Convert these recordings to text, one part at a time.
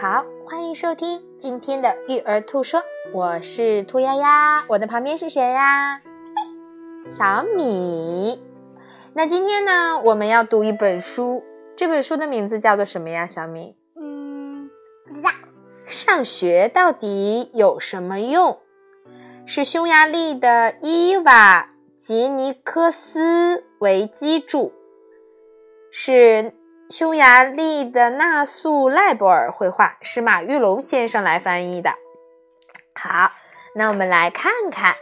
好，欢迎收听今天的育儿兔说，我是兔丫丫，我的旁边是谁呀？小米。那今天呢，我们要读一本书，这本书的名字叫做什么呀？小米？嗯，不知道。上学到底有什么用？是匈牙利的伊娃吉尼科斯维基著，是。匈牙利的纳素赖博尔绘画是马玉龙先生来翻译的。好，那我们来看看，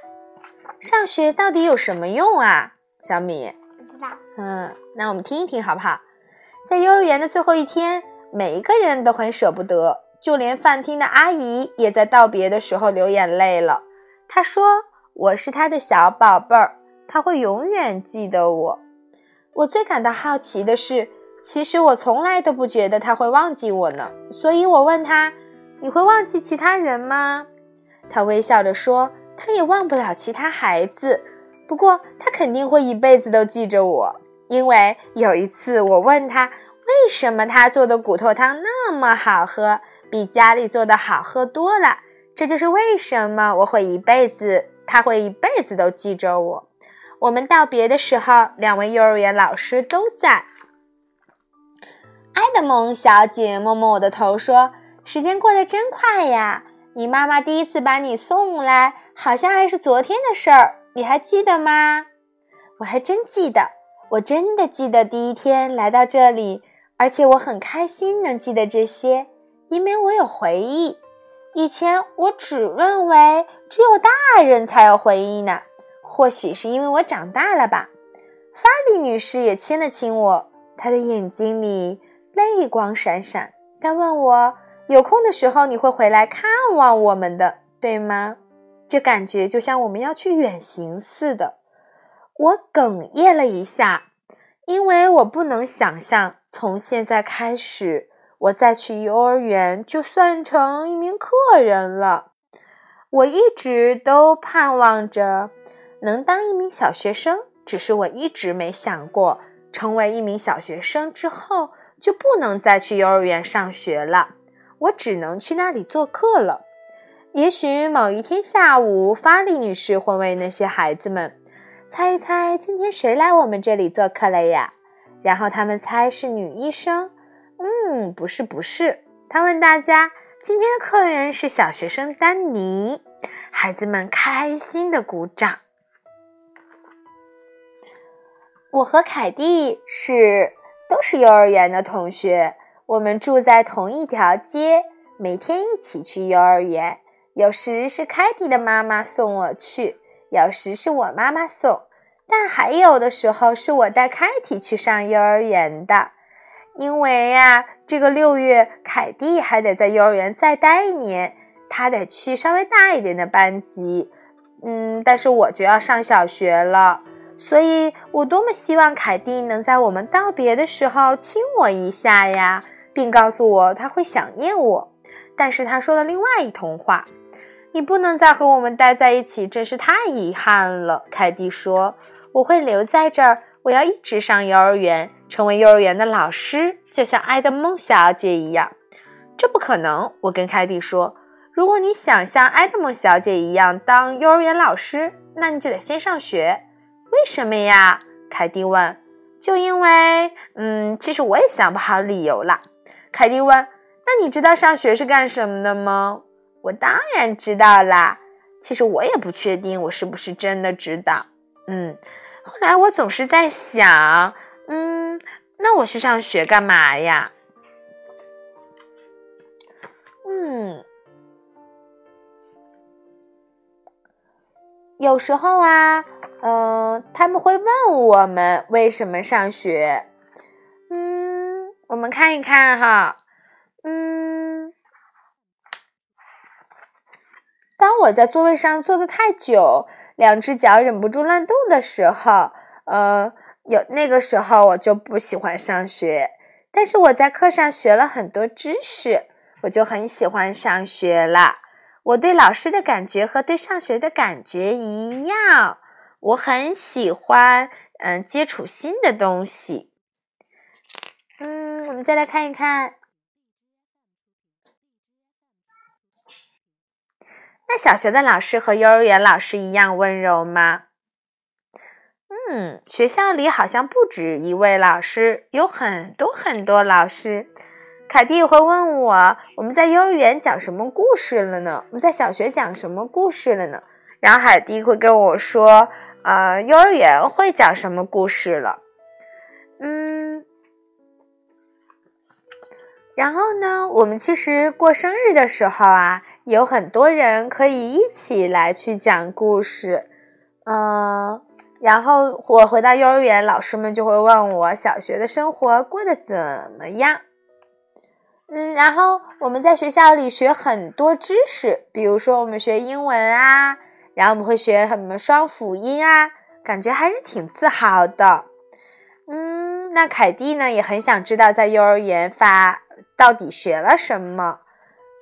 上学到底有什么用啊？小米不知道。嗯，那我们听一听好不好？在幼儿园的最后一天，每一个人都很舍不得，就连饭厅的阿姨也在道别的时候流眼泪了。她说：“我是她的小宝贝儿，她会永远记得我。”我最感到好奇的是。其实我从来都不觉得他会忘记我呢，所以我问他：“你会忘记其他人吗？”他微笑着说：“他也忘不了其他孩子，不过他肯定会一辈子都记着我。因为有一次我问他为什么他做的骨头汤那么好喝，比家里做的好喝多了。这就是为什么我会一辈子，他会一辈子都记着我。我们道别的时候，两位幼儿园老师都在。”埃德蒙小姐摸摸我的头说：“时间过得真快呀！你妈妈第一次把你送来，好像还是昨天的事儿，你还记得吗？”我还真记得，我真的记得第一天来到这里，而且我很开心能记得这些，因为我有回忆。以前我只认为只有大人才有回忆呢，或许是因为我长大了吧。法里女士也亲了亲我，她的眼睛里。泪光闪闪，他问我：“有空的时候你会回来看望我们的，对吗？”这感觉就像我们要去远行似的。我哽咽了一下，因为我不能想象从现在开始，我再去幼儿园就算成一名客人了。我一直都盼望着能当一名小学生，只是我一直没想过。成为一名小学生之后，就不能再去幼儿园上学了。我只能去那里做客了。也许某一天下午，法里女士会问那些孩子们：“猜一猜，今天谁来我们这里做客了呀？”然后他们猜是女医生。嗯，不是，不是。他问大家：“今天的客人是小学生丹尼。”孩子们开心的鼓掌。我和凯蒂是都是幼儿园的同学，我们住在同一条街，每天一起去幼儿园。有时是凯蒂的妈妈送我去，有时是我妈妈送，但还有的时候是我带凯蒂去上幼儿园的。因为呀，这个六月凯蒂还得在幼儿园再待一年，她得去稍微大一点的班级。嗯，但是我就要上小学了。所以我多么希望凯蒂能在我们道别的时候亲我一下呀，并告诉我他会想念我。但是他说了另外一通话：“你不能再和我们待在一起，真是太遗憾了。”凯蒂说：“我会留在这儿，我要一直上幼儿园，成为幼儿园的老师，就像埃德蒙小姐一样。”这不可能，我跟凯蒂说：“如果你想像埃德蒙小姐一样当幼儿园老师，那你就得先上学。”为什么呀？凯蒂问。就因为，嗯，其实我也想不好理由了。凯蒂问：“那你知道上学是干什么的吗？”我当然知道啦。其实我也不确定我是不是真的知道。嗯，后来我总是在想，嗯，那我去上学干嘛呀？嗯，有时候啊。嗯，他们会问我们为什么上学。嗯，我们看一看哈。嗯，当我在座位上坐的太久，两只脚忍不住乱动的时候，呃，有那个时候我就不喜欢上学。但是我在课上学了很多知识，我就很喜欢上学了。我对老师的感觉和对上学的感觉一样。我很喜欢，嗯，接触新的东西。嗯，我们再来看一看，那小学的老师和幼儿园老师一样温柔吗？嗯，学校里好像不止一位老师，有很多很多老师。凯蒂会问我：“我们在幼儿园讲什么故事了呢？我们在小学讲什么故事了呢？”然后海蒂会跟我说：“呃，幼儿园会讲什么故事了？”嗯，然后呢，我们其实过生日的时候啊，有很多人可以一起来去讲故事。嗯。然后我回到幼儿园，老师们就会问我小学的生活过得怎么样。嗯，然后我们在学校里学很多知识，比如说我们学英文啊，然后我们会学什么双辅音啊，感觉还是挺自豪的。嗯，那凯蒂呢也很想知道在幼儿园发到底学了什么。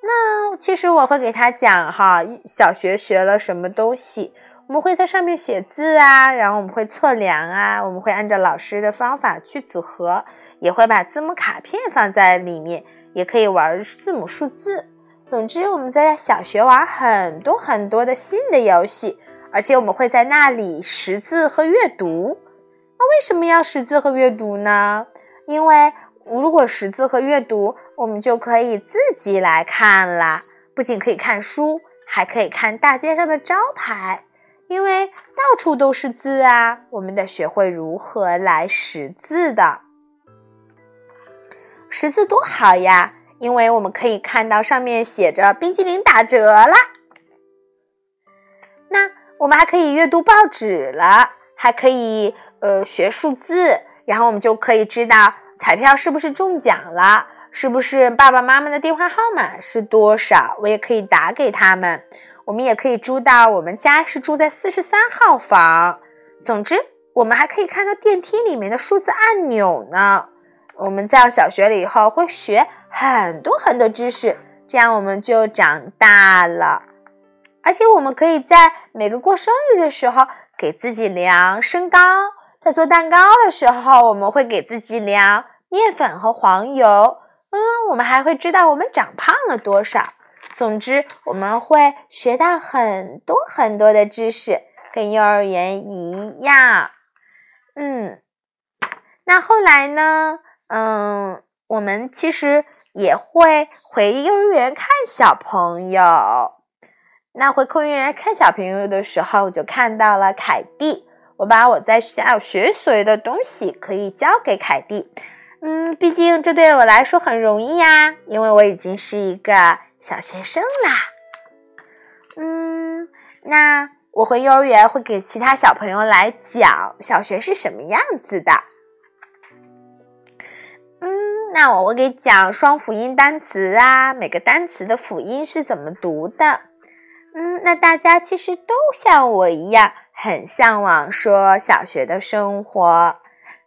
那其实我会给他讲哈，小学学了什么东西。我们会在上面写字啊，然后我们会测量啊，我们会按照老师的方法去组合，也会把字母卡片放在里面，也可以玩字母数字。总之，我们在小学玩很多很多的新的游戏，而且我们会在那里识字和阅读。那为什么要识字和阅读呢？因为如果识字和阅读，我们就可以自己来看啦，不仅可以看书，还可以看大街上的招牌。因为到处都是字啊，我们得学会如何来识字的。识字多好呀，因为我们可以看到上面写着冰激凌打折啦。那我们还可以阅读报纸了，还可以呃学数字，然后我们就可以知道彩票是不是中奖了，是不是爸爸妈妈的电话号码是多少，我也可以打给他们。我们也可以知道我们家是住在四十三号房。总之，我们还可以看到电梯里面的数字按钮呢。我们在小学了以后会学很多很多知识，这样我们就长大了。而且，我们可以在每个过生日的时候给自己量身高，在做蛋糕的时候，我们会给自己量面粉和黄油。嗯，我们还会知道我们长胖了多少。总之，我们会学到很多很多的知识，跟幼儿园一样。嗯，那后来呢？嗯，我们其实也会回幼儿园看小朋友。那回幼儿园看小朋友的时候，我就看到了凯蒂。我把我在学校学所有的东西可以教给凯蒂。嗯，毕竟这对我来说很容易呀，因为我已经是一个小学生啦。嗯，那我回幼儿园会给其他小朋友来讲小学是什么样子的。嗯，那我我给讲双辅音单词啊，每个单词的辅音是怎么读的。嗯，那大家其实都像我一样，很向往说小学的生活。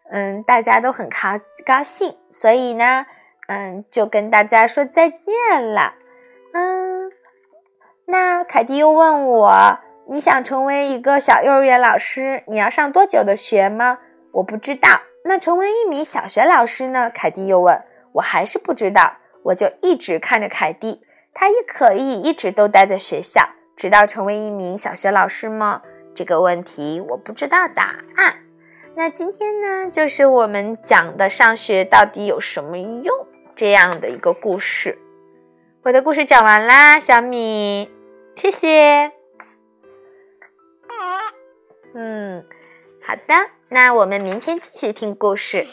嗯，大家都很高高兴，所以呢，嗯，就跟大家说再见了。嗯，那凯蒂又问我，你想成为一个小幼儿园老师，你要上多久的学吗？我不知道。那成为一名小学老师呢？凯蒂又问我，还是不知道。我就一直看着凯蒂，她也可以一直都待在学校，直到成为一名小学老师吗？这个问题我不知道答案。那今天呢，就是我们讲的上学到底有什么用这样的一个故事。我的故事讲完啦，小米，谢谢。嗯，好的，那我们明天继续听故事。